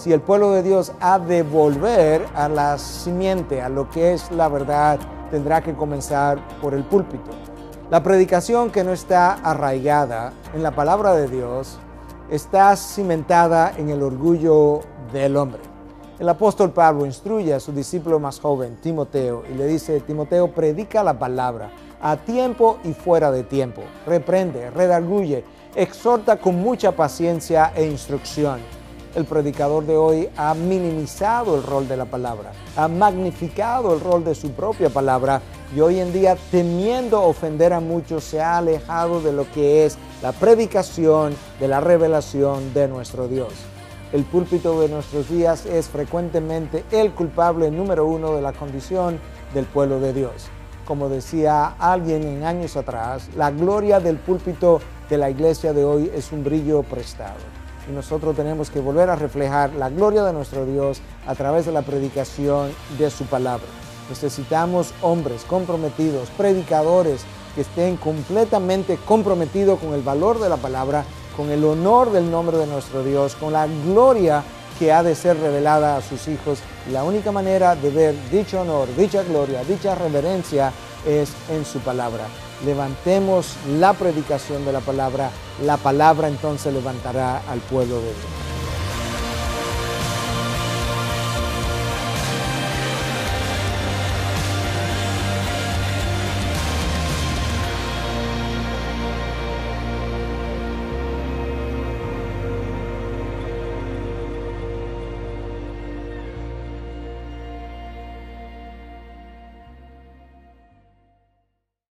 Si el pueblo de Dios ha de volver a la simiente, a lo que es la verdad, tendrá que comenzar por el púlpito. La predicación que no está arraigada en la palabra de Dios está cimentada en el orgullo del hombre. El apóstol Pablo instruye a su discípulo más joven, Timoteo, y le dice, Timoteo, predica la palabra a tiempo y fuera de tiempo, reprende, redarguye, exhorta con mucha paciencia e instrucción el predicador de hoy ha minimizado el rol de la palabra, ha magnificado el rol de su propia palabra y hoy en día temiendo ofender a muchos se ha alejado de lo que es la predicación de la revelación de nuestro Dios. El púlpito de nuestros días es frecuentemente el culpable número uno de la condición del pueblo de Dios. Como decía alguien en años atrás, la gloria del púlpito de la iglesia de hoy es un brillo prestado y nosotros tenemos que volver a reflejar la gloria de nuestro Dios a través de la predicación de su palabra. Necesitamos hombres comprometidos, predicadores que estén completamente comprometidos con el valor de la palabra, con el honor del nombre de nuestro Dios, con la gloria que ha de ser revelada a sus hijos. La única manera de ver dicho honor, dicha gloria, dicha reverencia es en su palabra levantemos la predicación de la palabra, la palabra entonces levantará al pueblo de Dios.